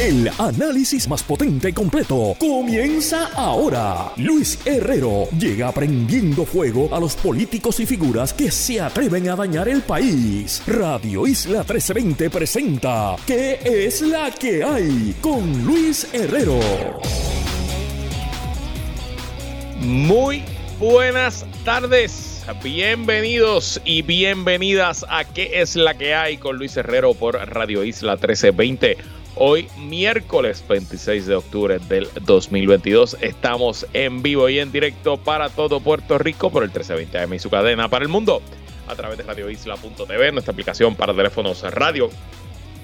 El análisis más potente y completo comienza ahora. Luis Herrero llega prendiendo fuego a los políticos y figuras que se atreven a dañar el país. Radio Isla 1320 presenta ¿Qué es la que hay? Con Luis Herrero. Muy buenas tardes. Bienvenidos y bienvenidas a ¿Qué es la que hay? con Luis Herrero por Radio Isla 1320 Hoy miércoles 26 de octubre del 2022 estamos en vivo y en directo para todo Puerto Rico por el 1320 AM y su cadena para el mundo a través de radioisla.tv, nuestra aplicación para teléfonos Radio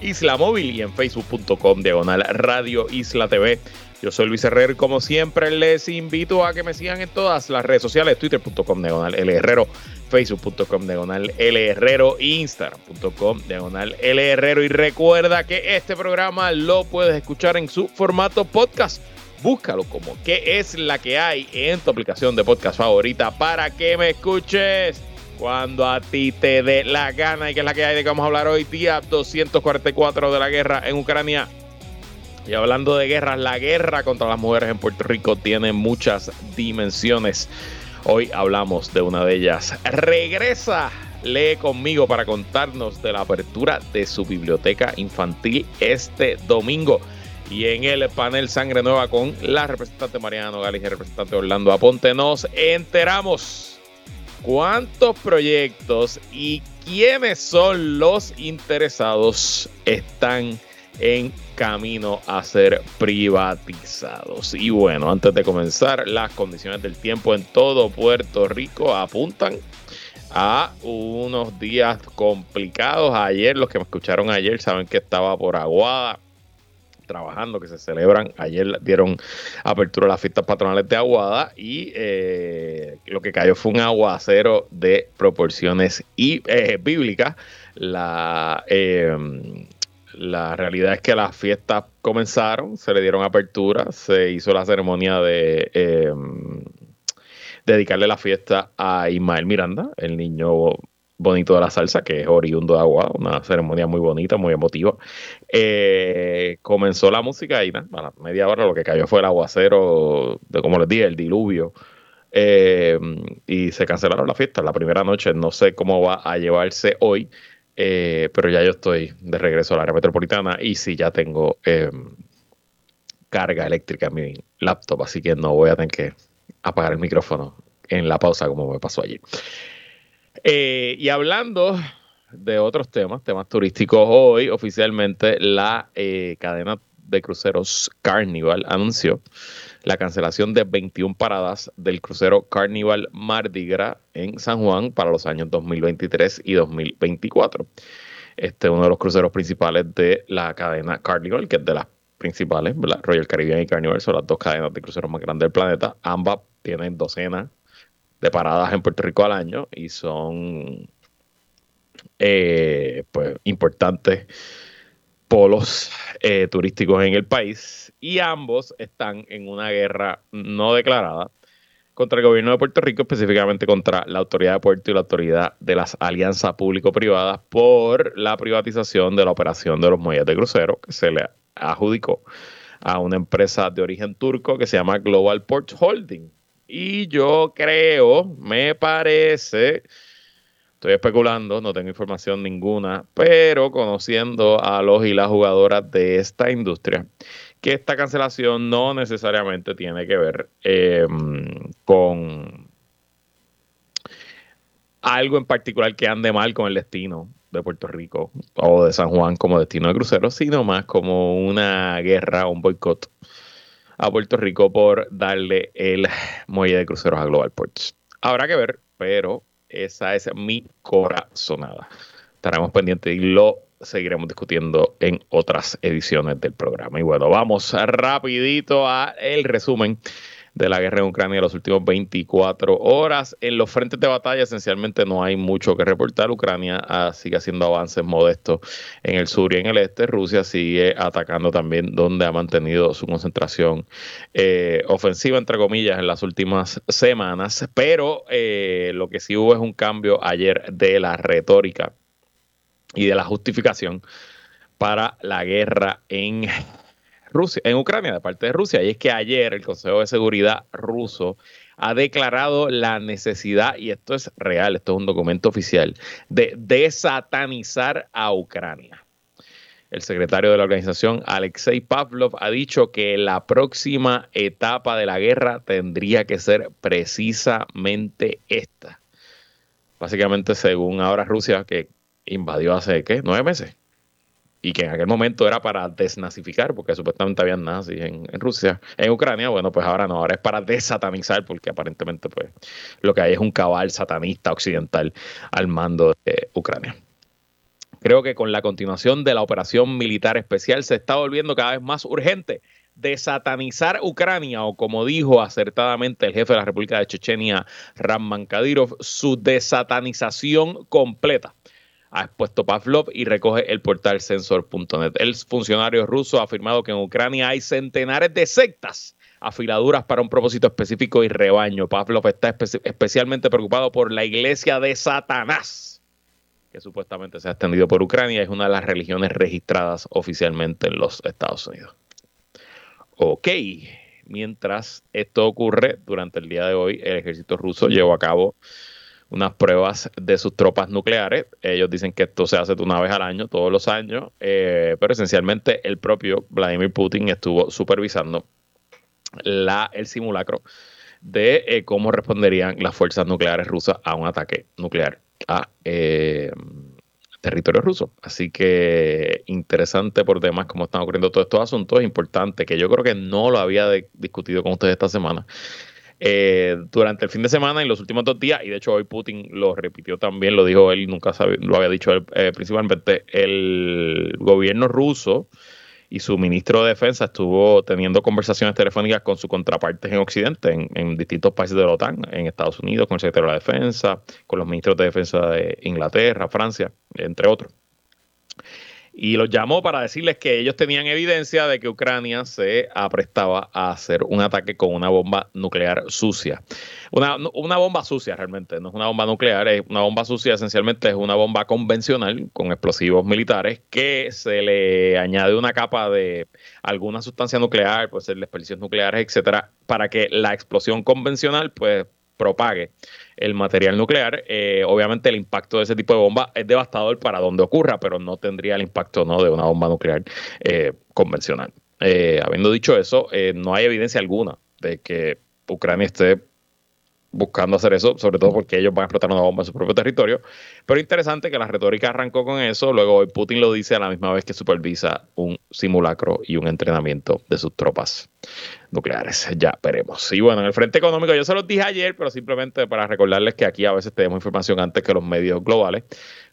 Isla Móvil y en facebook.com diagonal Radio Isla TV. Yo soy Luis Herrero como siempre les invito a que me sigan en todas las redes sociales, twitter.com diagonal Herrero, facebook.com diagonal L Herrero, instagram.com diagonal L Herrero y recuerda que este programa lo puedes escuchar en su formato podcast. Búscalo como que es la que hay en tu aplicación de podcast favorita para que me escuches cuando a ti te dé la gana y que es la que hay de que vamos a hablar hoy, día 244 de la guerra en Ucrania. Y hablando de guerras, la guerra contra las mujeres en Puerto Rico tiene muchas dimensiones. Hoy hablamos de una de ellas. Regresa, lee conmigo para contarnos de la apertura de su biblioteca infantil este domingo. Y en el panel Sangre Nueva con la representante Mariana Nogales y el representante Orlando Aponte nos enteramos cuántos proyectos y quiénes son los interesados están en camino a ser privatizados. Y bueno, antes de comenzar, las condiciones del tiempo en todo Puerto Rico apuntan a unos días complicados. Ayer, los que me escucharon ayer saben que estaba por Aguada trabajando, que se celebran. Ayer dieron apertura a las fiestas patronales de Aguada y eh, lo que cayó fue un aguacero de proporciones eh, bíblicas. La, eh, la realidad es que las fiestas comenzaron, se le dieron apertura, se hizo la ceremonia de em, dedicarle la fiesta a Ismael Miranda, el niño bonito de la salsa, que es oriundo de agua, una ceremonia muy bonita, muy emotiva. Eh, comenzó la música y nada, a la media hora lo que cayó fue el aguacero, de como les dije, el diluvio. Em, y se cancelaron las fiestas. La primera noche no sé cómo va a llevarse hoy. Eh, pero ya yo estoy de regreso al área metropolitana y sí ya tengo em, carga eléctrica en mi laptop, así que no voy a tener que apagar el micrófono en la pausa como me pasó allí. Eh, y hablando de otros temas, temas turísticos, hoy oficialmente la eh, cadena de cruceros Carnival anunció la cancelación de 21 paradas del crucero Carnival Mardi Gras en San Juan para los años 2023 y 2024. Este es uno de los cruceros principales de la cadena Carnival, que es de las principales, Royal Caribbean y Carnival son las dos cadenas de cruceros más grandes del planeta. Ambas tienen docenas de paradas en Puerto Rico al año y son eh, pues importantes polos eh, turísticos en el país y ambos están en una guerra no declarada contra el gobierno de Puerto Rico, específicamente contra la autoridad de puerto y la autoridad de las alianzas público-privadas por la privatización de la operación de los muelles de crucero que se le adjudicó a una empresa de origen turco que se llama Global Port Holding. Y yo creo, me parece, Estoy especulando, no tengo información ninguna, pero conociendo a los y las jugadoras de esta industria, que esta cancelación no necesariamente tiene que ver em, con algo en particular que ande mal con el destino de Puerto Rico o de San Juan como destino de cruceros, sino más como una guerra, un boicot a Puerto Rico por darle el muelle de cruceros a Global Ports. Habrá que ver, pero esa es mi corazonada. Estaremos pendientes y lo seguiremos discutiendo en otras ediciones del programa. Y bueno, vamos rapidito a el resumen de la guerra en Ucrania en las últimas 24 horas. En los frentes de batalla esencialmente no hay mucho que reportar. Ucrania ah, sigue haciendo avances modestos en el sur y en el este. Rusia sigue atacando también donde ha mantenido su concentración eh, ofensiva, entre comillas, en las últimas semanas. Pero eh, lo que sí hubo es un cambio ayer de la retórica y de la justificación para la guerra en Rusia, en Ucrania de parte de Rusia. Y es que ayer el Consejo de Seguridad ruso ha declarado la necesidad, y esto es real, esto es un documento oficial, de desatanizar a Ucrania. El secretario de la organización, Alexei Pavlov, ha dicho que la próxima etapa de la guerra tendría que ser precisamente esta. Básicamente, según ahora Rusia, que invadió hace, ¿qué? Nueve meses y que en aquel momento era para desnazificar, porque supuestamente habían nazis en, Rusia, en Ucrania, bueno, pues ahora no, ahora es para desatanizar, porque aparentemente pues lo que hay es un cabal satanista occidental al mando de Ucrania. Creo que con la continuación de la operación militar especial se está volviendo cada vez más urgente desatanizar Ucrania, o como dijo acertadamente el jefe de la República de Chechenia, Ramman Kadyrov, su desatanización completa ha expuesto Pavlov y recoge el portal sensor.net. El funcionario ruso ha afirmado que en Ucrania hay centenares de sectas afiladuras para un propósito específico y rebaño. Pavlov está especialmente preocupado por la iglesia de Satanás, que supuestamente se ha extendido por Ucrania, es una de las religiones registradas oficialmente en los Estados Unidos. Ok, mientras esto ocurre, durante el día de hoy el ejército ruso llevó a cabo unas pruebas de sus tropas nucleares. Ellos dicen que esto se hace una vez al año, todos los años, eh, pero esencialmente el propio Vladimir Putin estuvo supervisando la, el simulacro de eh, cómo responderían las fuerzas nucleares rusas a un ataque nuclear a eh, territorio ruso. Así que interesante por demás cómo están ocurriendo todos estos asuntos. Importante que yo creo que no lo había discutido con ustedes esta semana eh, durante el fin de semana y los últimos dos días, y de hecho hoy Putin lo repitió también, lo dijo él, nunca lo había dicho él, eh, principalmente, el gobierno ruso y su ministro de Defensa estuvo teniendo conversaciones telefónicas con sus contrapartes en Occidente, en, en, distintos países de la OTAN, en Estados Unidos, con el secretario de la Defensa, con los ministros de Defensa de Inglaterra, Francia, entre otros y los llamó para decirles que ellos tenían evidencia de que Ucrania se aprestaba a hacer un ataque con una bomba nuclear sucia. Una, una, bomba sucia realmente, no es una bomba nuclear, es una bomba sucia, esencialmente es una bomba convencional con explosivos militares que se le añade una capa de alguna sustancia nuclear, puede ser desperdicios nucleares, etcétera, para que la explosión convencional pues propague el material nuclear. Eh, obviamente el impacto de ese tipo de bomba es devastador para donde ocurra, pero no tendría el impacto ¿no? de una bomba nuclear eh, convencional. Eh, habiendo dicho eso, no hay evidencia alguna de que Ucrania esté buscando hacer eso, sobre todo porque ellos van a explotar una bomba en su propio territorio. Pero interesante que la retórica arrancó con eso, luego hoy Putin lo dice a la misma vez que supervisa un simulacro y un entrenamiento de sus tropas nucleares. Ya veremos. Y bueno, en el frente económico yo se los dije ayer, pero simplemente para recordarles que aquí a veces tenemos información antes que los medios globales.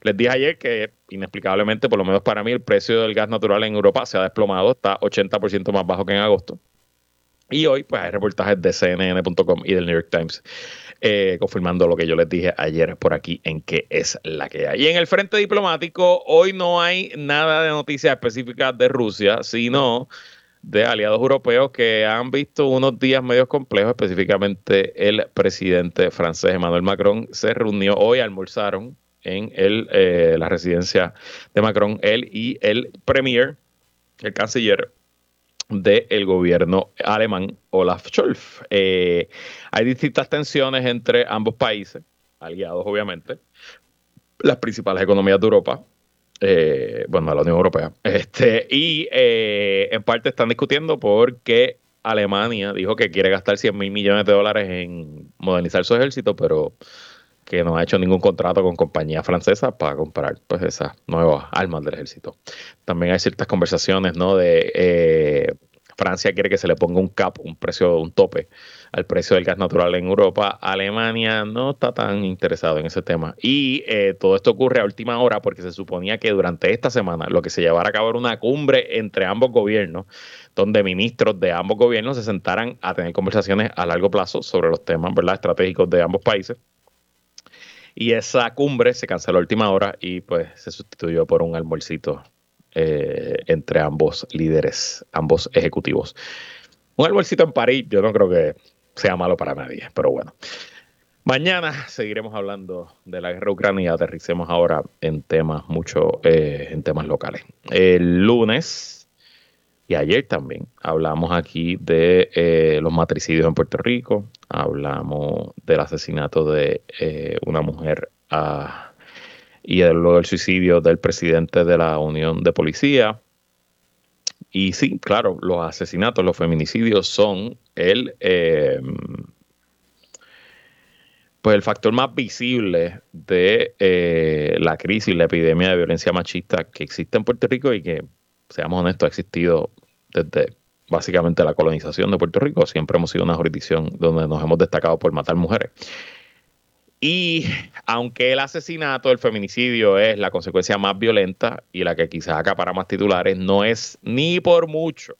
Les dije ayer que inexplicablemente, por lo menos para mí, el precio del gas natural en Europa se ha desplomado, está 80% más bajo que en agosto. Y hoy, pues hay reportajes de CNN.com y del New York Times eh, confirmando lo que yo les dije ayer por aquí en qué es la que hay. Y en el frente diplomático, hoy no hay nada de noticias específicas de Rusia, sino de aliados europeos que han visto unos días medios complejos, específicamente el presidente francés Emmanuel Macron se reunió hoy, almorzaron en el, eh, la residencia de Macron, él y el premier, el canciller del gobierno alemán Olaf Scholz. Eh, hay distintas tensiones entre ambos países, aliados obviamente, las principales economías de Europa, eh, bueno, la Unión Europea, este, y eh, en parte están discutiendo porque Alemania dijo que quiere gastar 100 mil millones de dólares en modernizar su ejército, pero que no ha hecho ningún contrato con compañías francesas para comprar pues esas nuevas armas del ejército. También hay ciertas conversaciones, ¿no? De eh, Francia quiere que se le ponga un cap, un precio, un tope al precio del gas natural en Europa. Alemania no está tan interesado en ese tema. Y eh, todo esto ocurre a última hora porque se suponía que durante esta semana lo que se llevara a cabo era una cumbre entre ambos gobiernos, donde ministros de ambos gobiernos se sentaran a tener conversaciones a largo plazo sobre los temas ¿verdad? estratégicos de ambos países. Y esa cumbre se canceló a última hora y pues se sustituyó por un almuercito eh, entre ambos líderes, ambos ejecutivos. Un almuercito en París, yo no creo que sea malo para nadie, pero bueno. Mañana seguiremos hablando de la guerra ucrania aterricemos ahora en temas mucho, eh, en temas locales. El lunes Ayer también hablamos aquí de eh, los matricidios en Puerto Rico, hablamos del asesinato de eh, una mujer ah, y luego el suicidio del presidente de la Unión de Policía. Y sí, claro, los asesinatos, los feminicidios son el, eh, pues el factor más visible de la crisis, la epidemia de violencia machista que existe en Puerto Rico y que seamos honestos, ha existido desde básicamente la colonización de Puerto Rico. Siempre hemos sido una jurisdicción donde nos hemos destacado por matar mujeres. Y aunque el asesinato, el feminicidio es la consecuencia más violenta y la que quizás acapara más titulares, no es ni por mucho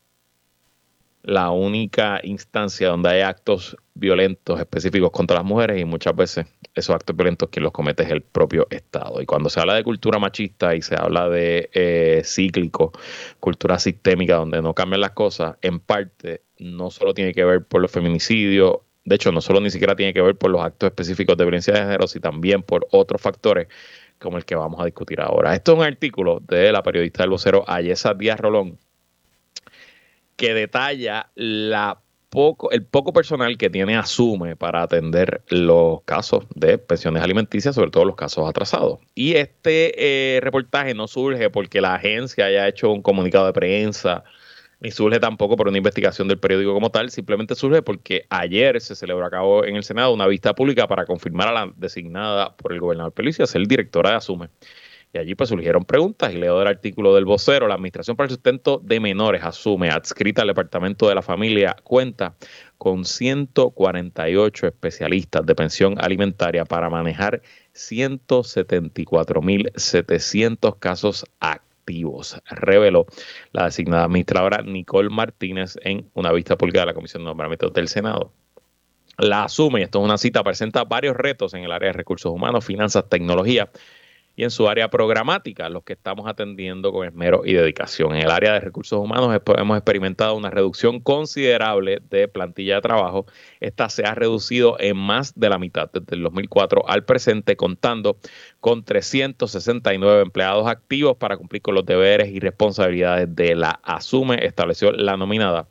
la única instancia donde hay actos violentos específicos contra las mujeres y muchas veces esos actos violentos quien los comete es el propio Estado. Y cuando se habla de cultura machista y se habla de eh, cíclico, cultura sistémica donde no cambian las cosas, en parte no solo tiene que ver por los feminicidios, de hecho no solo ni siquiera tiene que ver por los actos específicos de violencia de género, sino también por otros factores como el que vamos a discutir ahora. Esto es un artículo de la periodista del vocero Ayesa Díaz Rolón que detalla la poco, el poco personal que tiene Asume para atender los casos de pensiones alimenticias, sobre todo los casos atrasados. Y este eh, reportaje no surge porque la agencia haya hecho un comunicado de prensa, ni surge tampoco por una investigación del periódico como tal, simplemente surge porque ayer se celebró a cabo en el Senado una vista pública para confirmar a la designada por el gobernador Pelicio ser directora de Asume. Y allí pues surgieron preguntas y leo del artículo del vocero, la Administración para el Sustento de Menores asume, adscrita al Departamento de la Familia, cuenta con 148 especialistas de pensión alimentaria para manejar 174.700 casos activos, reveló la designada administradora Nicole Martínez en una vista pública de la Comisión de Nombramientos del Senado. La asume, y esto es una cita, presenta varios retos en el área de recursos humanos, finanzas, tecnología, y en su área programática, los que estamos atendiendo con esmero y dedicación. En el área de recursos humanos hemos experimentado una reducción considerable de plantilla de trabajo. Esta se ha reducido en más de la mitad desde el 2004 al presente, contando con 369 empleados activos para cumplir con los deberes y responsabilidades de la ASUME, estableció la nominada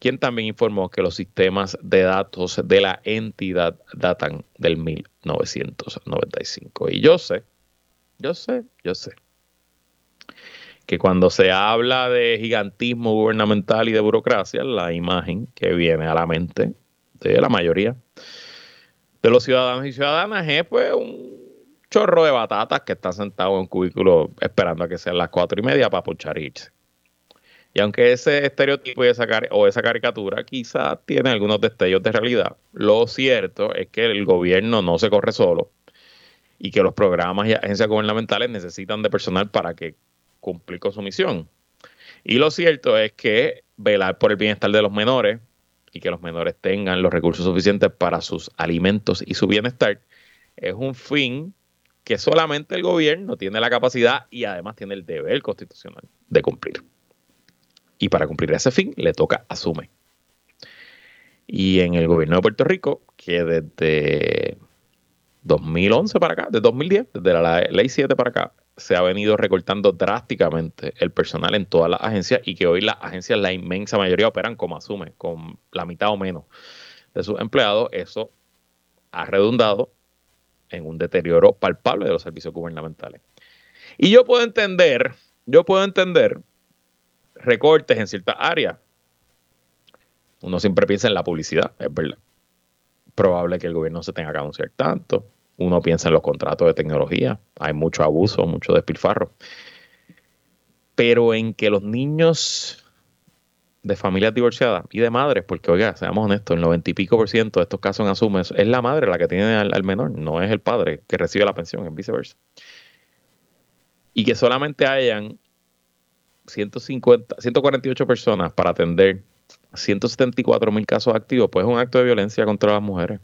quien también informó que los sistemas de datos de la entidad datan del 1995. Y yo sé yo sé, yo sé. Que cuando se habla de gigantismo gubernamental y de burocracia, la imagen que viene a la mente de la mayoría de los ciudadanos y ciudadanas es pues un chorro de batatas que está sentado en un cubículo esperando a que sean las cuatro y media para ponchar irse. Y aunque ese estereotipo y esa o esa caricatura quizás tiene algunos destellos de realidad, lo cierto es que el gobierno no se corre solo y que los programas y agencias gubernamentales necesitan de personal para que cumplir con su misión. Y lo cierto es que velar por el bienestar de los menores y que los menores tengan los recursos suficientes para sus alimentos y su bienestar es un fin que solamente el gobierno tiene la capacidad y además tiene el deber constitucional de cumplir. Y para cumplir ese fin le toca asume. Y en el gobierno de Puerto Rico, que desde 2011 para acá, de 2010, desde la ley 7 para acá, se ha venido recortando drásticamente el personal en todas las agencias y que hoy las agencias, la inmensa mayoría, operan como asume, con la mitad o menos de sus empleados. Eso ha redundado en un deterioro palpable de los servicios gubernamentales. Y yo puedo entender, yo puedo entender recortes en ciertas áreas. Uno siempre piensa en la publicidad, es verdad probable que el gobierno se tenga que anunciar tanto. Uno piensa en los contratos de tecnología, hay mucho abuso, mucho despilfarro. Pero en que los niños de familias divorciadas y de madres, porque oiga, seamos honestos, el noventa y pico por ciento de estos casos en asume es la madre la que tiene al, menor, no es el padre que recibe la pensión, es viceversa. Y que solamente hayan 150, 148 personas para atender 174 mil casos activos, pues es un acto de violencia contra las mujeres.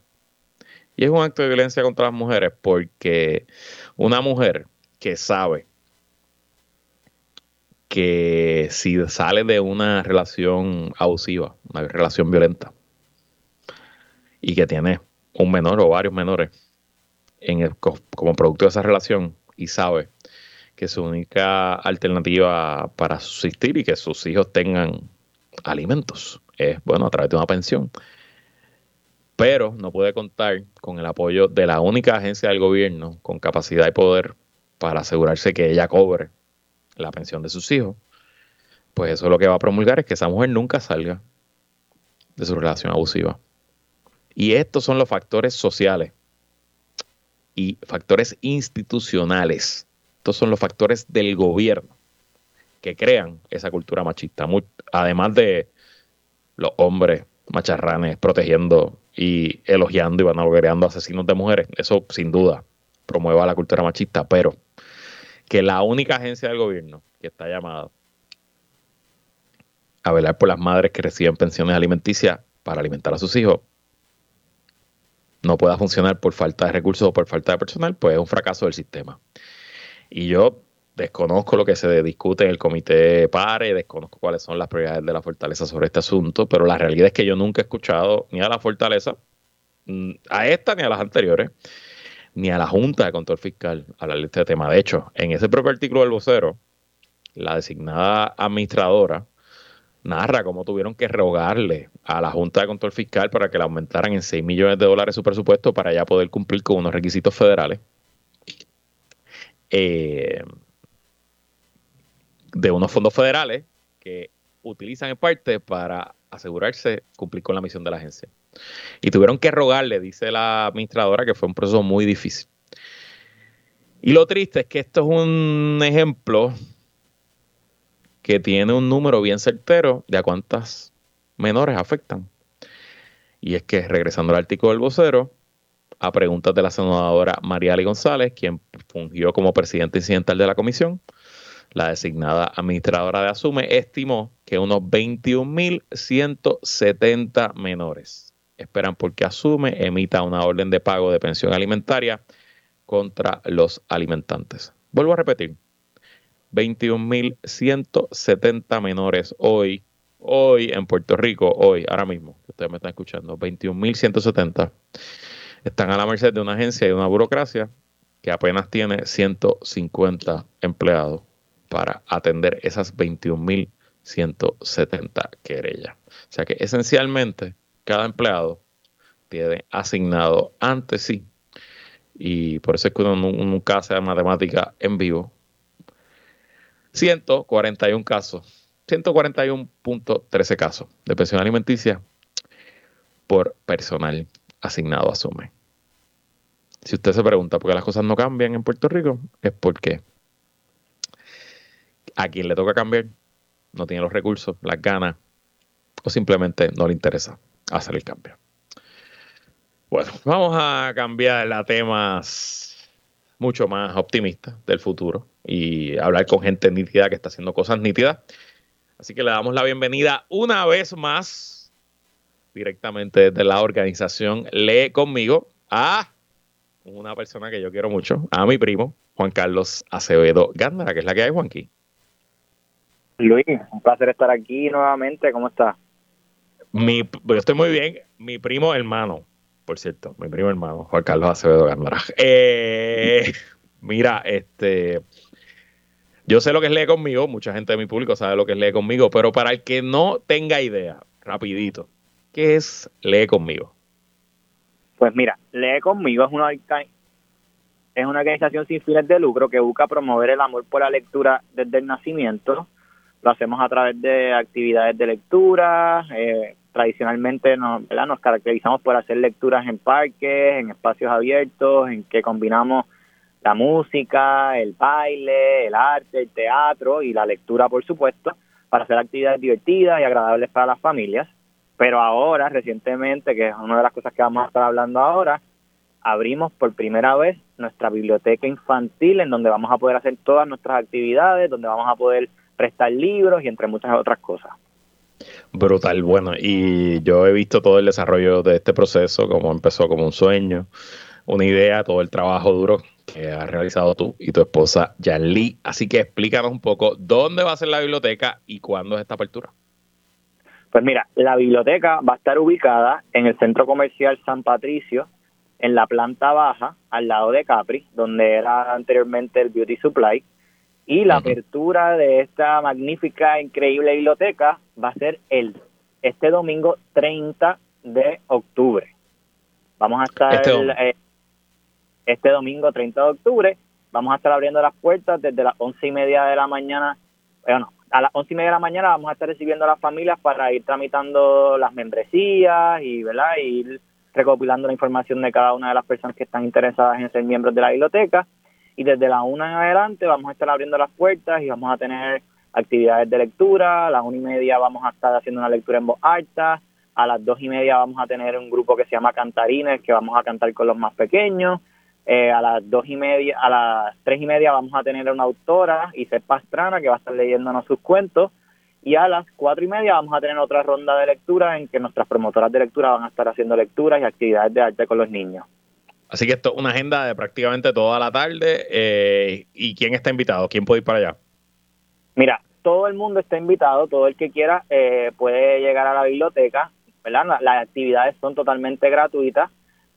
Y es un acto de violencia contra las mujeres porque una mujer que sabe que si sale de una relación abusiva, una relación violenta, y que tiene un menor o varios menores en como producto de esa relación y sabe que su única alternativa para subsistir y que sus hijos tengan alimentos es, bueno, a través de una pensión. Pero no puede contar con el apoyo de la única agencia del gobierno con capacidad y poder para asegurarse que ella cobre la pensión de sus hijos. Pues eso lo que va a promulgar es que esa mujer nunca salga de su relación abusiva. Y estos son los factores sociales y factores institucionales. Estos son los factores del gobierno que crean esa cultura machista. además de los hombres macharranes protegiendo y elogiando y vanagloriando asesinos de mujeres. Eso sin duda promueva la cultura machista, pero que la única agencia del gobierno que está llamada a velar por las madres que reciben pensiones alimenticias para alimentar a sus hijos no pueda funcionar por falta de recursos o por falta de personal, pues es un fracaso del sistema. Y yo desconozco lo que se discute en el comité PARE, desconozco cuáles son las prioridades de la Fortaleza sobre este asunto, pero la realidad es que yo nunca he escuchado ni a la Fortaleza, mm, a esta ni a las anteriores, ni a la Junta de Control Fiscal hablar de este tema. De hecho, en ese propio artículo del vocero, la designada administradora narra cómo tuvieron que rogarle a la Junta de Control Fiscal para que le aumentaran en 6 millones de dólares su presupuesto para ya poder cumplir con unos requisitos federales. Eh, de unos fondos federales que utilizan en parte para asegurarse cumplir con la misión de la agencia. Y tuvieron que rogarle, dice la administradora, que fue un proceso muy difícil. Y lo triste es que esto es un ejemplo que tiene un número bien certero de a cuántas menores afectan. Y es que, regresando al artículo del vocero, a preguntas de la senadora Mariali González, quien fungió como presidente incidental de la comisión, la designada administradora de Asume estimó que unos 21.170 menores esperan porque Asume emita una orden de pago de pensión alimentaria contra los alimentantes. Vuelvo a repetir, 21.170 menores hoy, hoy en Puerto Rico, hoy, ahora mismo, ustedes me están escuchando, 21.170 están a la merced de una agencia y de una burocracia que apenas tiene 150 empleados para atender esas 21.170 querellas. O sea que esencialmente cada empleado tiene asignado ante sí, y por eso es que uno nunca hace matemática en vivo, 141 casos, 141.13 casos de pensión alimenticia por personal asignado a. Si usted se pregunta por qué las cosas no cambian en Puerto Rico, es porque a quien le toca cambiar no tiene los recursos, las ganas o simplemente no le interesa hacer el cambio. Bueno, vamos a cambiar a temas mucho más optimistas del futuro y hablar con gente nítida que está haciendo cosas nítidas. Así que le damos la bienvenida una vez más directamente desde la organización Lee conmigo a una persona que yo quiero mucho, a mi primo, Juan Carlos Acevedo Gándara, que es la que hay, Juanqui. Luis, un placer estar aquí nuevamente. ¿Cómo estás? Mi, yo estoy muy bien. Mi primo hermano, por cierto, mi primo hermano, Juan Carlos Acevedo Gándara. Eh, mira, este, yo sé lo que es Lee conmigo, mucha gente de mi público sabe lo que es Lee conmigo, pero para el que no tenga idea, rapidito, ¿qué es Lee conmigo? Pues mira, Lee conmigo es una, es una organización sin fines de lucro que busca promover el amor por la lectura desde el nacimiento. Lo hacemos a través de actividades de lectura. Eh, tradicionalmente nos, nos caracterizamos por hacer lecturas en parques, en espacios abiertos, en que combinamos la música, el baile, el arte, el teatro y la lectura, por supuesto, para hacer actividades divertidas y agradables para las familias. Pero ahora, recientemente, que es una de las cosas que vamos a estar hablando ahora, abrimos por primera vez nuestra biblioteca infantil en donde vamos a poder hacer todas nuestras actividades, donde vamos a poder prestar libros y entre muchas otras cosas. Brutal, bueno, y yo he visto todo el desarrollo de este proceso, como empezó como un sueño, una idea, todo el trabajo duro que has realizado tú y tu esposa Yanli. Así que explícanos un poco dónde va a ser la biblioteca y cuándo es esta apertura. Pues mira, la biblioteca va a estar ubicada en el Centro Comercial San Patricio, en la planta baja, al lado de Capri, donde era anteriormente el Beauty Supply. Y la apertura de esta magnífica, increíble biblioteca va a ser el este domingo 30 de octubre. Vamos a estar este, eh, este, domingo 30 de octubre, vamos a estar abriendo las puertas desde las once y media de la mañana, bueno, a las once y media de la mañana vamos a estar recibiendo a las familias para ir tramitando las membresías y, ¿verdad? ir recopilando la información de cada una de las personas que están interesadas en ser miembros de la biblioteca. Y desde la una en adelante vamos a estar abriendo las puertas y vamos a tener actividades de lectura. A las una y media vamos a estar haciendo una lectura en voz alta. A las dos y media vamos a tener un grupo que se llama Cantarines, que vamos a cantar con los más pequeños. Eh, a las dos y media, a las tres y media vamos a tener una autora, Isel Pastrana, que va a estar leyéndonos sus cuentos. Y a las cuatro y media vamos a tener otra ronda de lectura en que nuestras promotoras de lectura van a estar haciendo lecturas y actividades de arte con los niños. Así que esto es una agenda de prácticamente toda la tarde. Eh, ¿Y quién está invitado? ¿Quién puede ir para allá? Mira, todo el mundo está invitado, todo el que quiera eh, puede llegar a la biblioteca, ¿verdad? Las actividades son totalmente gratuitas,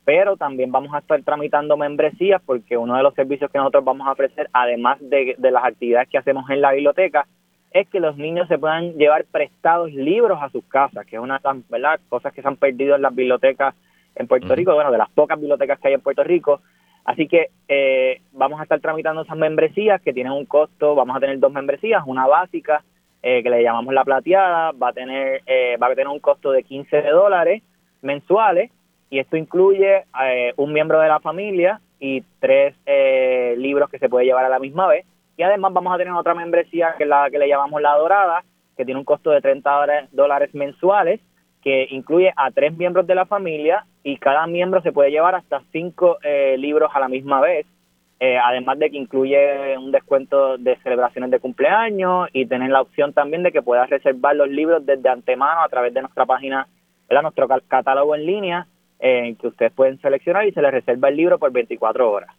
pero también vamos a estar tramitando membresías porque uno de los servicios que nosotros vamos a ofrecer, además de, de las actividades que hacemos en la biblioteca, es que los niños se puedan llevar prestados libros a sus casas, que es una de las cosas que se han perdido en las bibliotecas en Puerto Rico, bueno, de las pocas bibliotecas que hay en Puerto Rico. Así que eh, vamos a estar tramitando esas membresías que tienen un costo, vamos a tener dos membresías, una básica eh, que le llamamos la plateada, va a tener eh, va a tener un costo de 15 dólares mensuales y esto incluye un miembro de la familia y tres libros que se puede llevar a la misma vez y además vamos a tener otra membresía que es la que le llamamos la dorada, que tiene un costo de 30 dólares mensuales, que incluye a tres miembros de la familia y cada miembro se puede llevar hasta cinco eh, libros a la misma vez. Eh, además de que incluye un descuento de celebraciones de cumpleaños y tener la opción también de que puedas reservar los libros desde antemano a través de nuestra página, ¿verdad? nuestro catálogo en línea, eh, que ustedes pueden seleccionar y se les reserva el libro por 24 horas.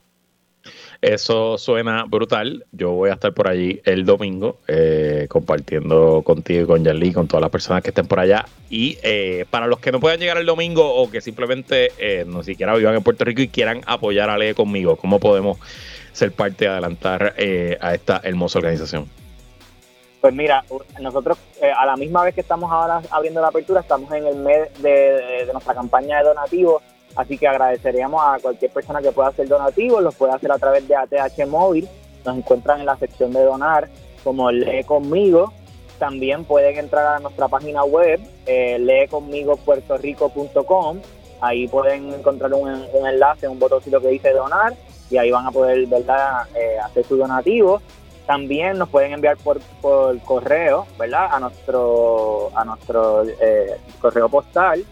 Eso suena brutal. Yo voy a estar por allí el domingo eh, compartiendo contigo con Yarly, con todas las personas que estén por allá. Y eh, para los que no puedan llegar el domingo o que simplemente eh, no siquiera vivan en Puerto Rico y quieran apoyar a Lee conmigo, ¿cómo podemos ser parte de adelantar a esta hermosa organización? Pues mira, nosotros a la misma vez que estamos ahora abriendo la apertura, estamos en el mes de, de nuestra campaña de donativos Así que agradeceríamos a cualquier persona que pueda hacer donativos, los puede hacer a través de ATH Móvil. Nos encuentran en la sección de donar como Lee Conmigo. También pueden entrar a nuestra página web, eh, leeconmigopuertorico.com. Ahí pueden encontrar un, enlace, un botoncito que dice donar y ahí van a poder ¿verdad? Eh, hacer su donativo. También nos pueden enviar por, por correo, ¿verdad? A nuestro, a nuestro eh, correo postal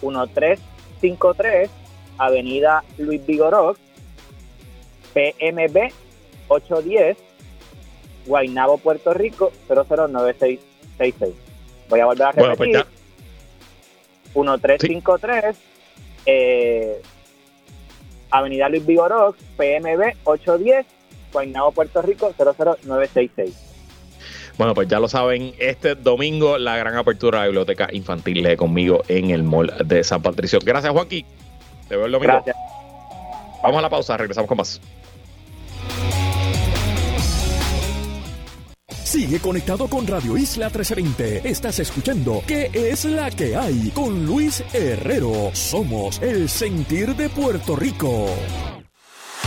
13 53, Avenida Luis Vigoró, PMB 810, Guaynabo, Puerto Rico 00966. Voy a volver a repetir. 1353, pues eh, Avenida Luis Vigoró, PMB 810, Guaynabo, Puerto Rico 00966. Bueno, pues ya lo saben, este domingo la gran apertura de la biblioteca infantil lee conmigo en el mall de San Patricio. Gracias, Joaquín. Te veo el domingo. Gracias. Vamos a la pausa, regresamos con más. Sigue conectado con Radio Isla 1320. Estás escuchando ¿Qué es la que hay? Con Luis Herrero. Somos el sentir de Puerto Rico.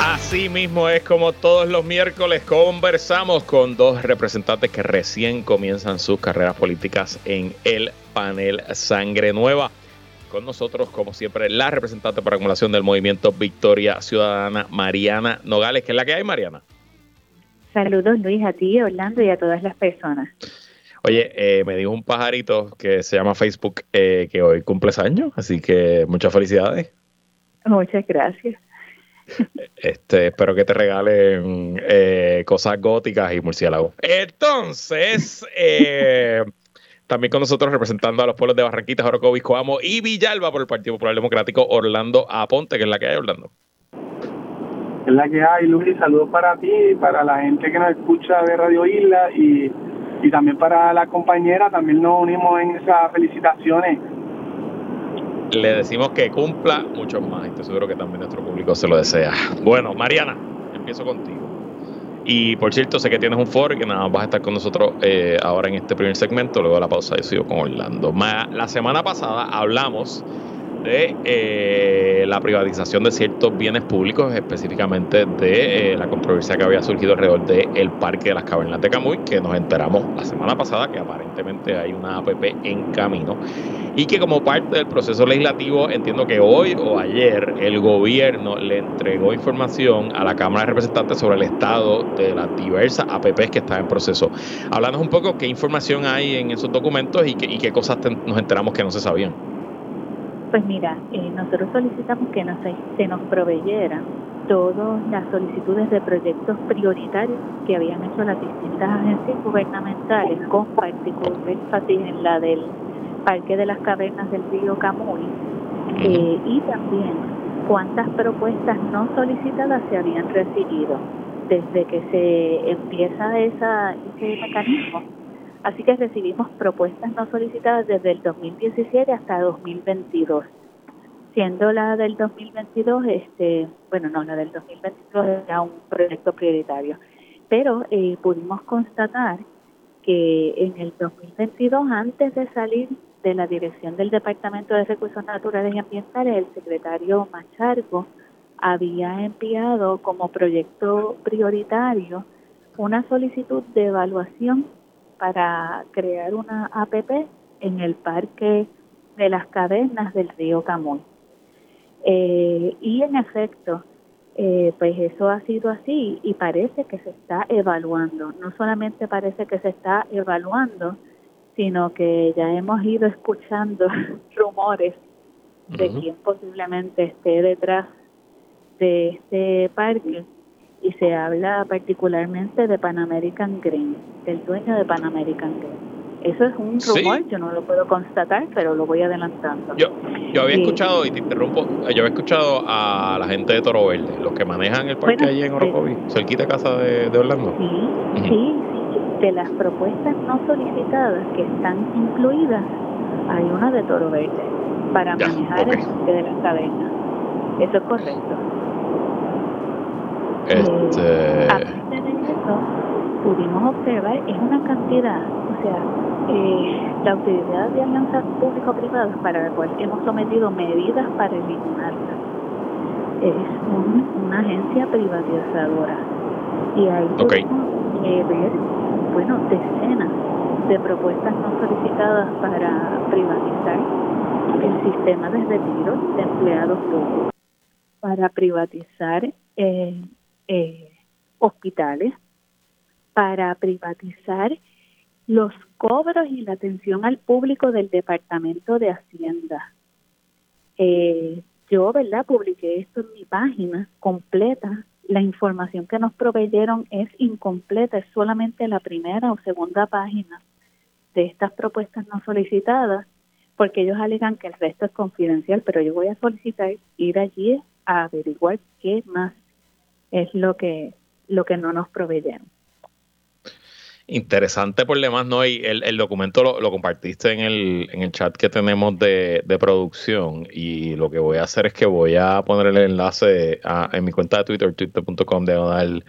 Así mismo es como todos los miércoles conversamos con dos representantes que recién comienzan sus carreras políticas en el panel Sangre Nueva. Con nosotros, como siempre, la representante por acumulación del movimiento Victoria Ciudadana, Mariana Nogales. ¿Qué es la que hay, Mariana? Saludos, Luis, a ti, Orlando y a todas las personas. Oye, eh, me dijo un pajarito que se llama Facebook eh, que hoy cumples años, así que muchas felicidades. Muchas gracias. Este, espero que te regalen eh, cosas góticas y murciélagos. Entonces, eh, también con nosotros representando a los pueblos de Barranquitas, Orocovis, Coamo y Villalba por el Partido Popular Democrático, Orlando Aponte, que es la que hay, Orlando. Es la que hay, Luis. Saludos para ti, para la gente que nos escucha de Radio Isla y, y también para la compañera. También nos unimos en esas felicitaciones le decimos que cumpla mucho más. Y estoy seguro que también nuestro público se lo desea. Bueno, Mariana, empiezo contigo. Y por cierto, sé que tienes un foro y que nada más vas a estar con nosotros eh, ahora en este primer segmento. Luego de la pausa, yo sigo con Orlando. la semana pasada hablamos de eh, la privatización de ciertos bienes públicos, específicamente de eh, la controversia que había surgido alrededor del Parque de las Cavernas de Camuy, que nos enteramos la semana pasada que aparentemente hay una APP en camino y que como parte del proceso legislativo, entiendo que hoy o ayer el gobierno le entregó información a la Cámara de Representantes sobre el estado de las diversas APPs que están en proceso. Hablando un poco qué información hay en esos documentos y y qué cosas nos enteramos que no se sabían. Pues mira, eh, nosotros solicitamos que nos, se nos proveyeran todas las solicitudes de proyectos prioritarios que habían hecho las distintas agencias gubernamentales, con particular énfasis en la del Parque de las Cavernas del Río Camuy, eh, y también cuántas propuestas no solicitadas se habían recibido desde que se empieza esa, ese mecanismo Así que recibimos propuestas no solicitadas desde el 2017 hasta 2022. Siendo la del 2022, este, bueno, no, la del 2022 era un proyecto prioritario. Pero eh, pudimos constatar que en el 2022, antes de salir de la dirección del Departamento de Recursos Naturales y Ambientales, el secretario Machargo había enviado como proyecto prioritario una solicitud de evaluación para crear una APP en el Parque de las Cavernas del Río Camuy. Eh, y en efecto, eh, pues eso ha sido así y parece que se está evaluando. No solamente parece que se está evaluando, sino que ya hemos ido escuchando rumores de quién posiblemente esté detrás de este parque y se habla particularmente de Pan American Green, del dueño de Pan American Green. Eso es un rumor, yo no lo puedo constatar, pero lo voy adelantando. Yo, yo había escuchado, y te interrumpo, yo había escuchado a la gente de Toro Verde, los que manejan el parque allí en Orocovi, cerquita de casa de, Orlando. Sí, sí, sí, de las propuestas no solicitadas que están incluidas, hay una de Toro Verde para manejar el parque de las cadenas. Eso es correcto. Este... de eso, pudimos observar, es una cantidad, o sea, eh, la utilidad de alianzas público-privadas para la cual hemos sometido medidas para eliminarla. Es una agencia privatizadora. Y ahí okay. que ver, bueno, decenas de propuestas no solicitadas para privatizar el sistema de retiro de empleados públicos, para privatizar eh, eh, hospitales, para privatizar los cobros y la atención al público del Departamento de Hacienda. Eh, yo, ¿verdad?, publiqué esto en mi página completa. La información que nos proveyeron es incompleta, es solamente la primera o segunda página de estas propuestas no solicitadas, porque ellos alegan que el resto es confidencial, pero yo voy a solicitar ir allí a averiguar qué más es lo que, lo que no nos proveyeron. Interesante por demás, ¿no? Y el, el documento lo, compartiste en el, en el chat que tenemos de, producción. Y lo que voy a hacer es que voy a poner el enlace en mi cuenta de Twitter, twitter.com de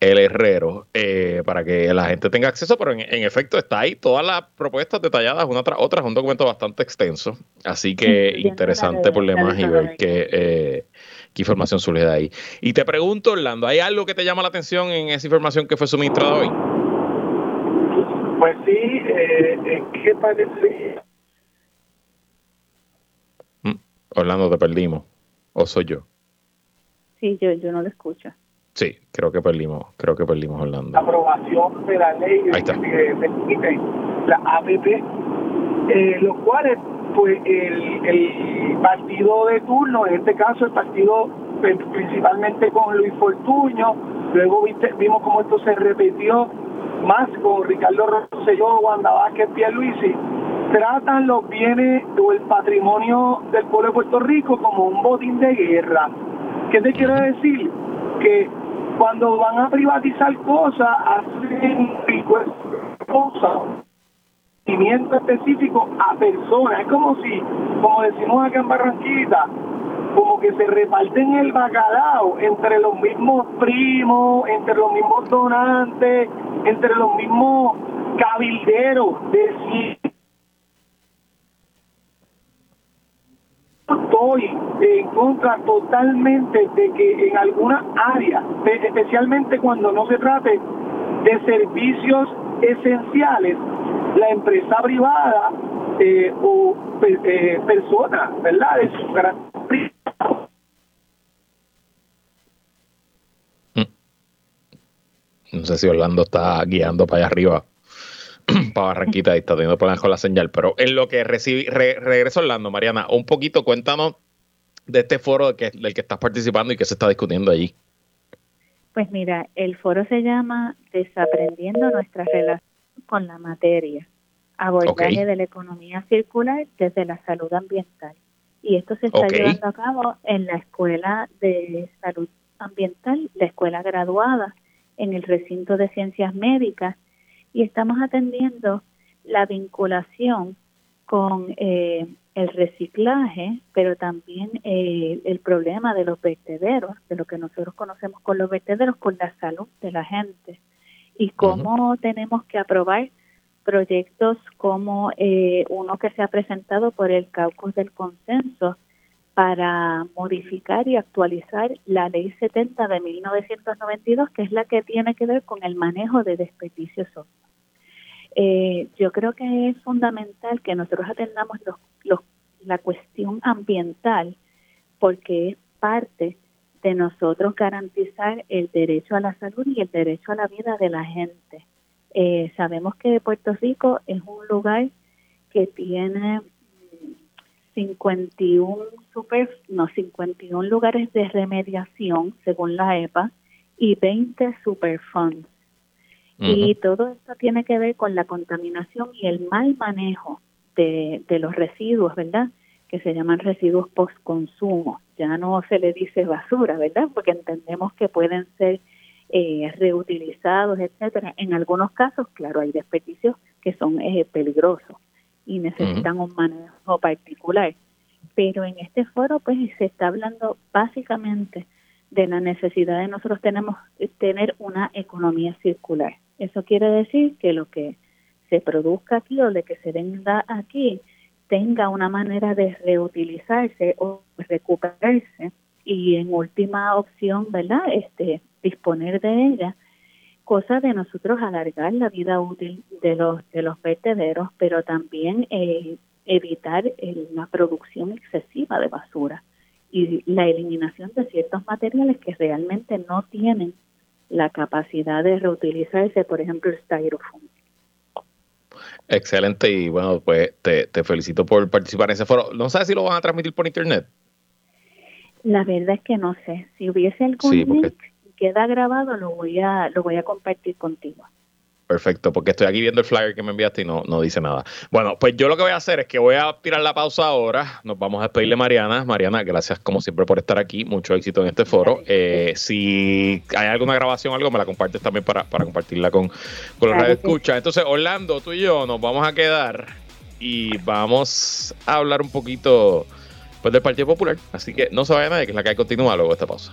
el herrero, eh, para que la gente tenga acceso, pero en, efecto está ahí todas las propuestas detalladas una tras otra, es un documento bastante extenso, así que interesante por demás y ver. que... Eh, qué información surge de ahí. Y te pregunto, Orlando, ¿hay algo que te llama la atención en esa información que fue suministrada hoy? Pues sí, eh, eh ¿qué parece? Mm, Orlando, te perdimos. ¿O soy yo? Sí, yo, yo no lo escucho. Sí, creo que perdimos, creo que perdimos Orlando. La aprobación de la ley que la APP, eh, los cuales pues el, el partido de turno, en este caso el partido principalmente con Luis Fortuño, luego viste, vimos cómo esto se repitió más con Ricardo Rosselló, Wanda Vázquez, Pierluisi, tratan los bienes o el patrimonio del pueblo de Puerto Rico como un botín de guerra. ¿Qué te quiero decir? Que cuando van a privatizar cosas, hacen cosas específico a personas. Es como si, como decimos acá en Barranquita, como que se reparten el bacalao entre los mismos primos, entre los mismos donantes, entre los mismos cabilderos de estoy en contra totalmente de que en algunas áreas, especialmente cuando no se trate de servicios esenciales, la empresa privada eh, o eh, persona, ¿verdad? De su mm. No sé si Orlando está guiando para allá arriba, para Barranquita, y está teniendo problemas con la señal. Pero en lo que recibí, regreso Orlando, Mariana, un poquito cuéntanos de este foro que, del que estás participando y que se está discutiendo allí. Pues mira, el foro se llama Desaprendiendo nuestra relación con la materia, abordaje de la economía circular desde la salud ambiental. Y esto se está llevando a cabo en la Escuela de Salud Ambiental, la escuela graduada en el recinto de ciencias médicas, y estamos atendiendo la vinculación con eh, el reciclaje, pero también eh, el problema de los vertederos, de lo que nosotros conocemos con los vertederos, con la salud de la gente y cómo tenemos que aprobar proyectos como eh, uno que se ha presentado por el Caucus del Consenso para modificar y actualizar la Ley 70 de 1992, que es la que tiene que ver con el manejo de desperdicios eh, yo creo que es fundamental que nosotros atendamos los, la cuestión ambiental porque es parte de nosotros garantizar el derecho a la salud y el derecho a la vida de la gente. Eh, sabemos que Puerto Rico es un lugar que tiene 51 super, no 51 lugares de remediación según la EPA y 20 superfunds. Y todo esto tiene que ver con la contaminación y el mal manejo de, de los residuos, ¿verdad? Que se llaman residuos post-consumo ya no se le dice basura, ¿verdad? Porque entendemos que pueden ser eh, reutilizados, etcétera. En algunos casos, claro, hay desperdicios que son eh, peligrosos y necesitan un manejo particular. Pero en este foro, pues, se está hablando básicamente de la necesidad de nosotros tenemos eh, tener una economía circular. Eso quiere decir que lo que se produzca aquí o de que se venda aquí tenga una manera de reutilizarse o recuperarse y en última opción, ¿verdad? Este, disponer de ella, cosa de nosotros alargar la vida útil de los de los vertederos, pero también eh, evitar la producción excesiva de basura y la eliminación de ciertos materiales que realmente no tienen la capacidad de reutilizarse, por ejemplo, el styrofoam. Excelente y bueno, pues te, felicito por participar en ese foro. No sé si lo van a transmitir por internet. La verdad es que no sé. Si hubiese algún link queda grabado, lo voy a lo voy a compartir contigo. Perfecto, porque estoy aquí viendo el flyer que me enviaste y no, no dice nada. Bueno, pues yo lo que voy a hacer es que voy a tirar la pausa ahora. Nos vamos a despedirle Mariana. Mariana, gracias como siempre por estar aquí. Mucho éxito en este foro. Eh, si hay alguna grabación o algo, me la compartes también para, compartirla con, con los radio escucha. Entonces, Orlando, tú y yo nos vamos a quedar y vamos a hablar un poquito pues, del Partido Popular. Así que no se vaya nadie, que es la que hay continúa luego esta pausa.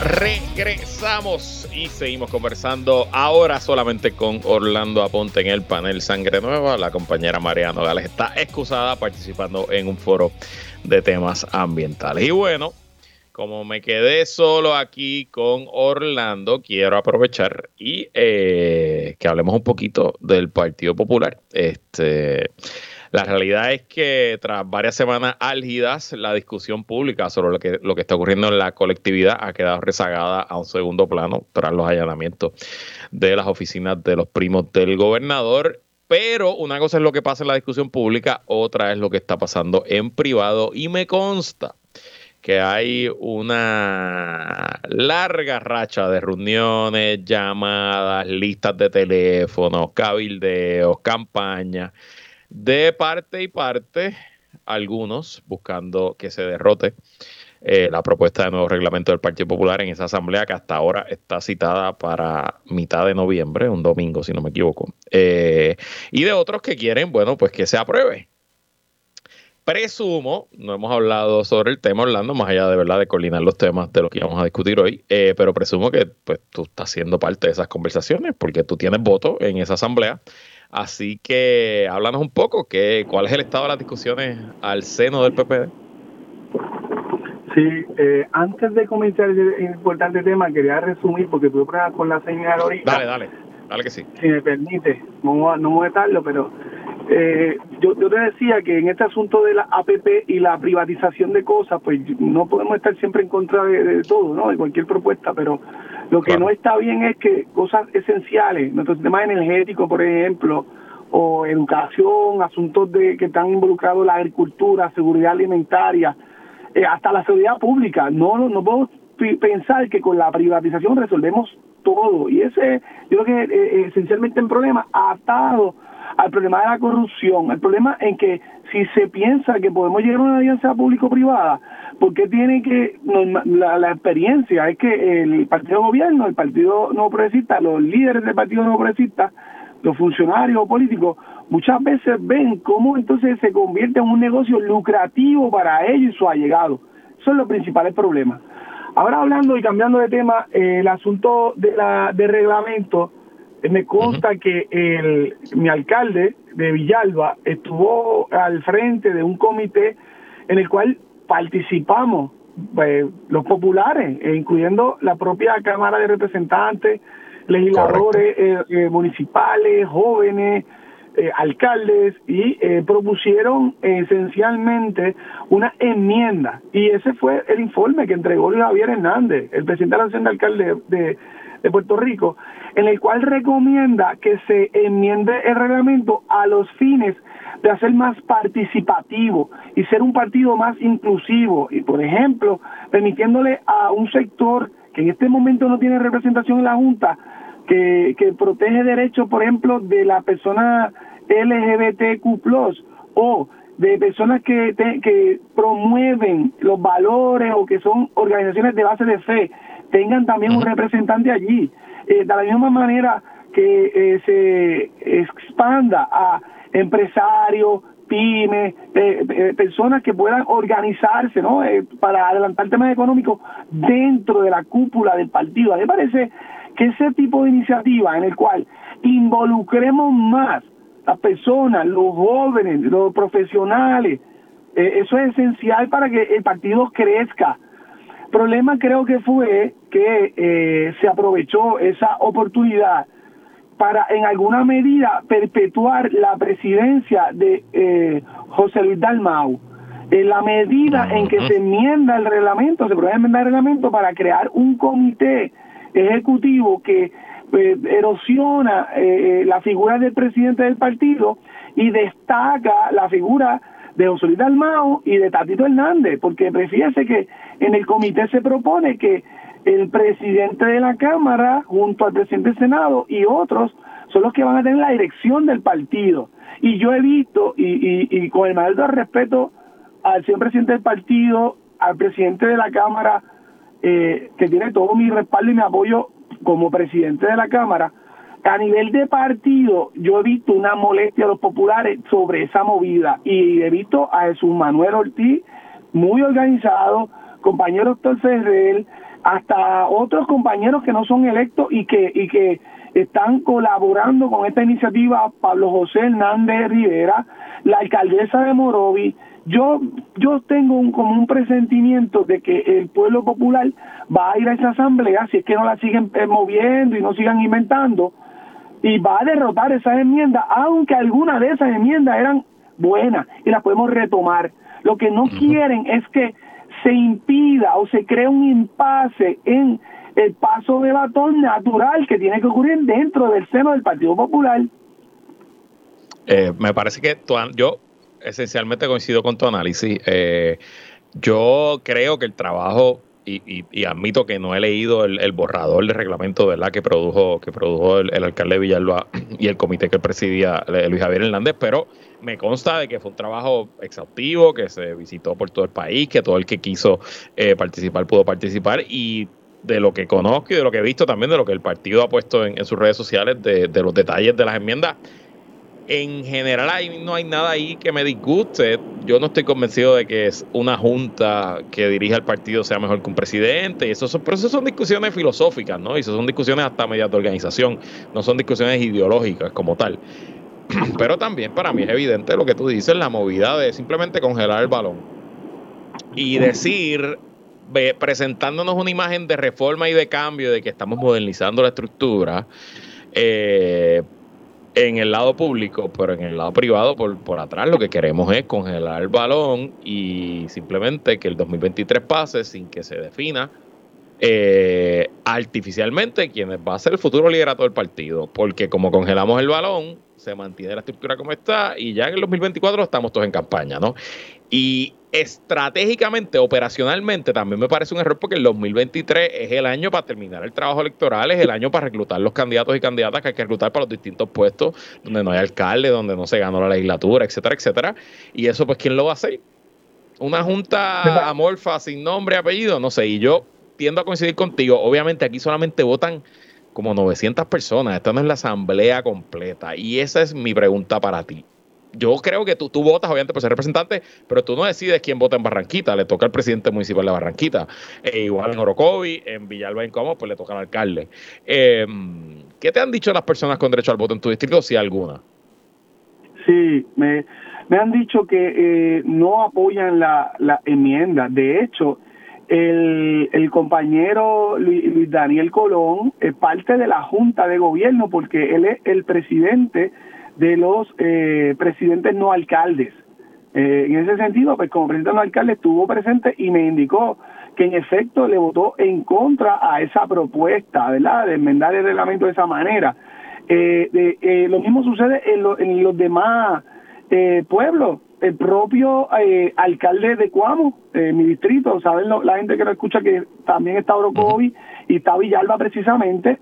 Regresamos y seguimos conversando ahora solamente con Orlando Aponte en el panel Sangre Nueva. La compañera Mariano Gales está excusada participando en un foro de temas ambientales. Y bueno, como me quedé solo aquí con Orlando, quiero aprovechar y eh, que hablemos un poquito del Partido Popular. Este, la realidad es que tras varias semanas álgidas, la discusión pública sobre lo que, lo que está ocurriendo en la colectividad ha quedado rezagada a un segundo plano tras los allanamientos de las oficinas de los primos del gobernador. Pero una cosa es lo que pasa en la discusión pública, otra es lo que está pasando en privado y me consta que hay una larga racha de reuniones, llamadas, listas de teléfonos, cabildeos, campañas, de parte y parte, algunos buscando que se derrote eh, la propuesta de nuevo reglamento del Partido Popular en esa asamblea que hasta ahora está citada para mitad de noviembre, un domingo si no me equivoco, eh, y de otros que quieren, bueno, pues que se apruebe Presumo, no hemos hablado sobre el tema, Orlando, más allá de verdad de coordinar los temas de lo que vamos a discutir hoy, eh, pero presumo que pues, tú estás siendo parte de esas conversaciones porque tú tienes voto en esa asamblea. Así que háblanos un poco, que, ¿cuál es el estado de las discusiones al seno del PPD? Sí, eh, antes de comenzar el importante tema, quería resumir, porque tuve problemas con la señal ahorita. Dale, dale, dale que sí. Si me permite, no, no voy a estarlo, pero eh, yo, yo te decía que en este asunto de la APP y la privatización de cosas, pues no podemos estar siempre en contra de, todo, ¿no? De cualquier propuesta, pero lo que no está bien es que cosas esenciales, nuestro sistema energético, por ejemplo, o educación, asuntos de que están involucrados la agricultura, seguridad alimentaria, eh, hasta la seguridad pública. No, no, no podemos pensar que con la privatización resolvemos todo. Y ese, yo creo que eh, esencialmente el problema atado al problema de la corrupción, al problema en que si se piensa que podemos llegar a una alianza público-privada, porque tiene que, la, experiencia es que el partido de gobierno, el partido no progresista, los líderes del partido no progresista, los funcionarios políticos, muchas veces ven cómo entonces se convierte en un negocio lucrativo para ellos y su allegado. Son los principales problemas. Ahora hablando y cambiando de tema, eh, el asunto de la de reglamento, me consta que el, mi alcalde de Villalba estuvo al frente de un comité en el cual participamos pues, los populares, e incluyendo la propia Cámara de Representantes, legisladores eh, eh, municipales, jóvenes, eh, alcaldes, y propusieron esencialmente una enmienda. Y ese fue el informe que entregó Javier Hernández, el presidente de la Asociación de Alcaldes de, de Puerto Rico, en el cual recomienda que se enmiende el reglamento a los fines de hacer más participativo y ser un partido más inclusivo y, por ejemplo, permitiéndole a un sector que en este momento no tiene representación en la Junta, que, que protege derechos, por ejemplo, de la persona LGBTQ+, o de personas que, que promueven los valores o que son organizaciones de base de fe, tengan también un representante allí. Eh, de la misma manera que eh, se expanda a empresarios, pymes, eh, personas que puedan organizarse ¿no? para adelantar temas económicos dentro de la cúpula del partido. A mí me parece que ese tipo de iniciativa en el cual involucremos más las personas, los jóvenes, los profesionales, eso es esencial para que el partido crezca problema creo que fue que eh, se aprovechó esa oportunidad para en alguna medida perpetuar la presidencia de eh, José Luis Dalmau. En la medida en que se enmienda el reglamento, se puede enmendar el reglamento para crear un comité ejecutivo que eh, erosiona la figura del presidente del partido y destaca la figura de José Luis Dalmau y de Tatito Hernández, porque prefiere que en el comité se propone que el presidente de la Cámara, junto al presidente del Senado y otros, son los que van a tener la dirección del partido. Y yo he visto, y, y, con el mayor respeto al señor presidente del partido, al presidente de la Cámara, eh, que tiene todo mi respaldo y mi apoyo como presidente de la Cámara, a nivel de partido, yo he visto una molestia a los populares sobre esa movida y he visto a Jesús Manuel Ortiz muy organizado, compañero doctor Ferrer, hasta otros compañeros que no son electos y que, y que están colaborando con esta iniciativa, Pablo José Hernández Rivera, la alcaldesa de Morovi, yo, yo tengo un, como un presentimiento de que el pueblo popular va a ir a esa asamblea, si es que no la siguen eh, moviendo y no sigan inventando, y va a derrotar esas enmiendas, aunque algunas de esas enmiendas eran buenas y las podemos retomar. Lo que no quieren es que se impida o se cree un impasse en el paso de batón natural que tiene que ocurrir dentro del seno del Partido Popular. Eh, me parece que yo esencialmente coincido con tu análisis. Eh, yo creo que el trabajo y, admito que no he leído el, borrador de reglamento ¿verdad? que produjo, que produjo el, alcalde de Villalba y el comité que presidía eh, Luis Javier Hernández, pero me consta de que fue un trabajo exhaustivo, que se visitó por todo el país, que todo el que quiso eh, participar pudo participar y de lo que conozco y de lo que he visto también de lo que el partido ha puesto en, sus redes sociales, de, de los detalles de las enmiendas, en general ahí no hay nada ahí que me disguste. Yo no estoy convencido de que es una junta que dirija el partido sea mejor que un presidente. Y eso son, pero eso son discusiones filosóficas, ¿no? Y eso son discusiones hasta mediante organización, no son discusiones ideológicas como tal. Pero también para mí es evidente lo que tú dices, la movida de simplemente congelar el balón y decir, presentándonos una imagen de reforma y de cambio, de que estamos modernizando la estructura, eh, en el lado público, pero en el lado privado, por, por atrás, lo que queremos es congelar el balón y simplemente que el 2023 pase sin que se defina eh, artificialmente quién va a ser el futuro liderato del partido. Porque como congelamos el balón, se mantiene la estructura como está y ya en el 2024 estamos todos en campaña, ¿no? Y estratégicamente, operacionalmente, también me parece un error porque el 2023 es el año para terminar el trabajo electoral, es el año para reclutar los candidatos y candidatas que hay que reclutar para los distintos puestos donde no hay alcalde, donde no se ganó la legislatura, etcétera, etcétera. Y eso, pues, ¿quién lo va a hacer? Una junta amorfa sin nombre apellido, no sé. Y yo tiendo a coincidir contigo. Obviamente aquí solamente votan como 900 personas. Esta no es la asamblea completa. Y esa es mi pregunta para ti yo creo que tú, tú votas, obviamente, por ser representante, pero tú no decides quién vota en Barranquita, le toca al presidente municipal de Barranquita. E igual en Orocovi, en Villalba en Como, pues le toca al alcalde. Em, ¿Qué te han dicho las personas con derecho al voto en tu distrito, si alguna? Sí, me, me han dicho que eh, no apoyan la, la enmienda. De hecho, el, el compañero Luis Daniel Colón es parte de la Junta de Gobierno porque él es el presidente de los eh, presidentes no alcaldes. Eh, en ese sentido, pues como presidente no alcalde estuvo presente y me indicó que en efecto le votó en contra a esa propuesta, ¿verdad?, de enmendar el reglamento de esa manera. Eh, lo mismo sucede en, en los demás pueblos. El propio alcalde de Cuamo, mi distrito, saben la gente que lo escucha que también está Orocovi y está Villalba precisamente,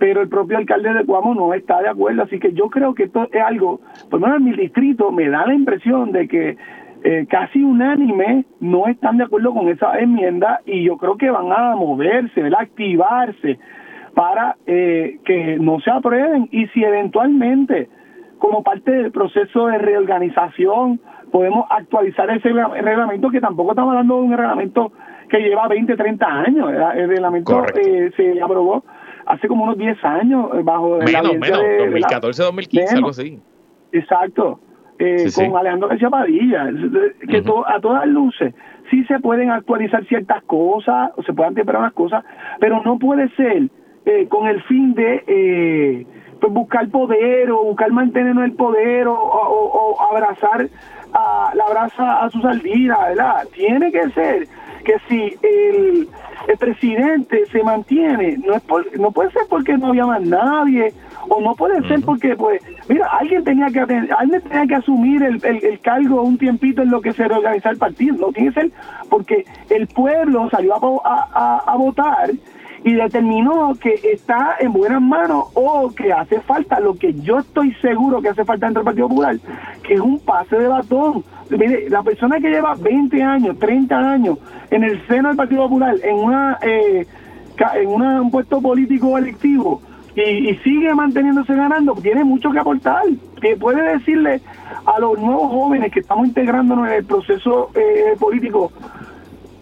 pero el propio alcalde de Cuamo no está de acuerdo, así que yo creo que esto es algo, por lo menos en mi distrito me da la impresión de que eh, casi unánime no están de acuerdo con esa enmienda y yo creo que van a moverse, a activarse para eh, que no se aprueben y si eventualmente como parte del proceso de reorganización podemos actualizar ese reglamento que tampoco estamos hablando de un reglamento que lleva 20, 30 años, el reglamento eh, se aprobó hace como unos 10 años eh, bajo menos, menos, 2014, 2015, algo así. Exacto, eh, con Alejandro García Padilla, que a todas luces sí se pueden actualizar ciertas cosas, o se pueden temperar unas cosas, pero no puede ser eh, con el fin de eh, pues buscar poder o buscar mantenernos el poder o, o, abrazar a la abraza a su saldida, ¿verdad? Tiene que ser que si el el presidente se mantiene, no es no puede ser porque no había más nadie, o no puede ser porque, pues, mira, alguien tenía que alguien tenía que asumir el, el, cargo un tiempito en lo que se reorganiza el partido, no tiene que ser porque el pueblo salió a, a, votar y determinó que está en buenas manos o que hace falta lo que yo estoy seguro que hace falta dentro del Partido Popular, que es un pase de batón. Mire, la persona que lleva 20 años, 30 años en el seno del Partido Popular, en una eh, en un puesto político electivo y, sigue manteniéndose ganando, tiene mucho que aportar. Que puede decirle a los nuevos jóvenes que estamos integrándonos en el proceso eh, político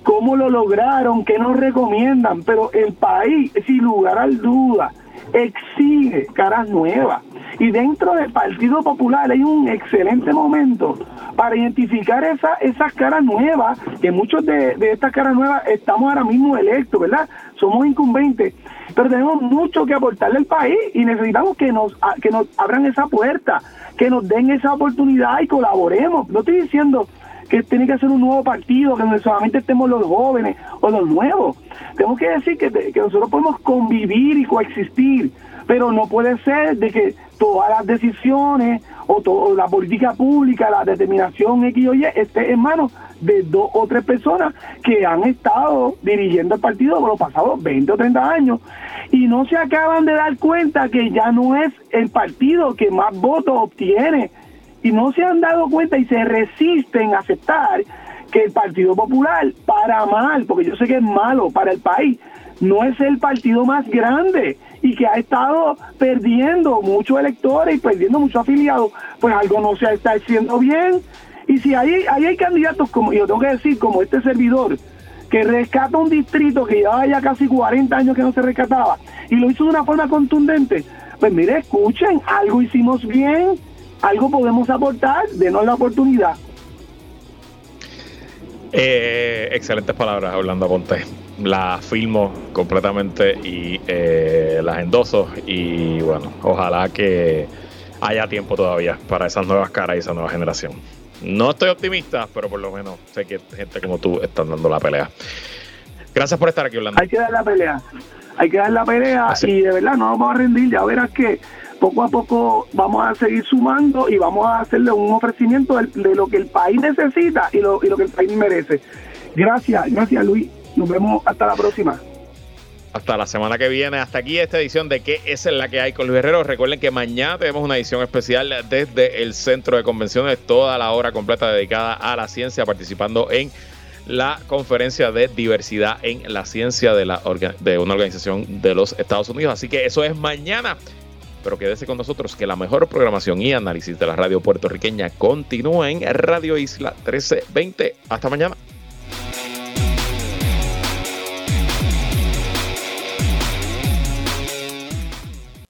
cómo lo lograron, qué nos recomiendan, pero el país, sin lugar al duda, exige caras nuevas. Y dentro del Partido Popular hay un excelente momento para identificar esa, esas caras nuevas, que muchos de, de estas caras nuevas estamos ahora mismo electos, ¿verdad? Somos incumbentes, pero tenemos mucho que aportarle al país y necesitamos que nos, que nos abran esa puerta, que nos den esa oportunidad y colaboremos. No estoy diciendo que tiene que ser un nuevo partido, que no solamente estemos los jóvenes o los nuevos. Tenemos que decir que, nosotros podemos convivir y coexistir, pero no puede ser de que todas las decisiones o, toda la política pública, la determinación X o Y esté en manos de dos o tres personas que han estado dirigiendo el partido por los pasados 20 o 30 años y no se acaban de dar cuenta que ya no es el partido que más votos obtiene y no se han dado cuenta y se resisten a aceptar que el Partido Popular, para mal, porque yo sé que es malo para el país, no es el partido más grande y que ha estado perdiendo muchos electores y perdiendo muchos afiliados, pues algo no se está haciendo bien. Y si ahí, ahí hay candidatos, como yo tengo que decir, como este servidor, que rescata un distrito que llevaba ya casi 40 años que no se rescataba y lo hizo de una forma contundente, pues mire, escuchen, algo hicimos bien, algo podemos aportar, denos la oportunidad. Eh, excelentes palabras, Orlando Ponte. Las filmo completamente y eh, las endoso. Y bueno, ojalá que haya tiempo todavía para esas nuevas caras y esa nueva generación. No estoy optimista, pero por lo menos sé que gente como tú están dando la pelea. Gracias por estar aquí, Orlando. Hay que dar la pelea. Hay que dar la pelea y de verdad no vamos a rendir. Ya verás que poco a poco vamos a seguir sumando y vamos a hacerle un ofrecimiento de, lo que el país necesita y lo, que el país merece. Gracias, gracias Luis. Nos vemos hasta la próxima. Hasta la semana que viene. Hasta aquí esta edición de ¿Qué es la que hay con Luis Herrero? Recuerden que mañana tenemos una edición especial desde el Centro de Convenciones, toda la hora completa dedicada a la ciencia, participando en la conferencia de diversidad en la ciencia de una organización de los Estados Unidos. Así que eso es mañana pero quédese con nosotros que la mejor programación y análisis de la radio puertorriqueña continúa en Radio Isla 1320. Hasta mañana.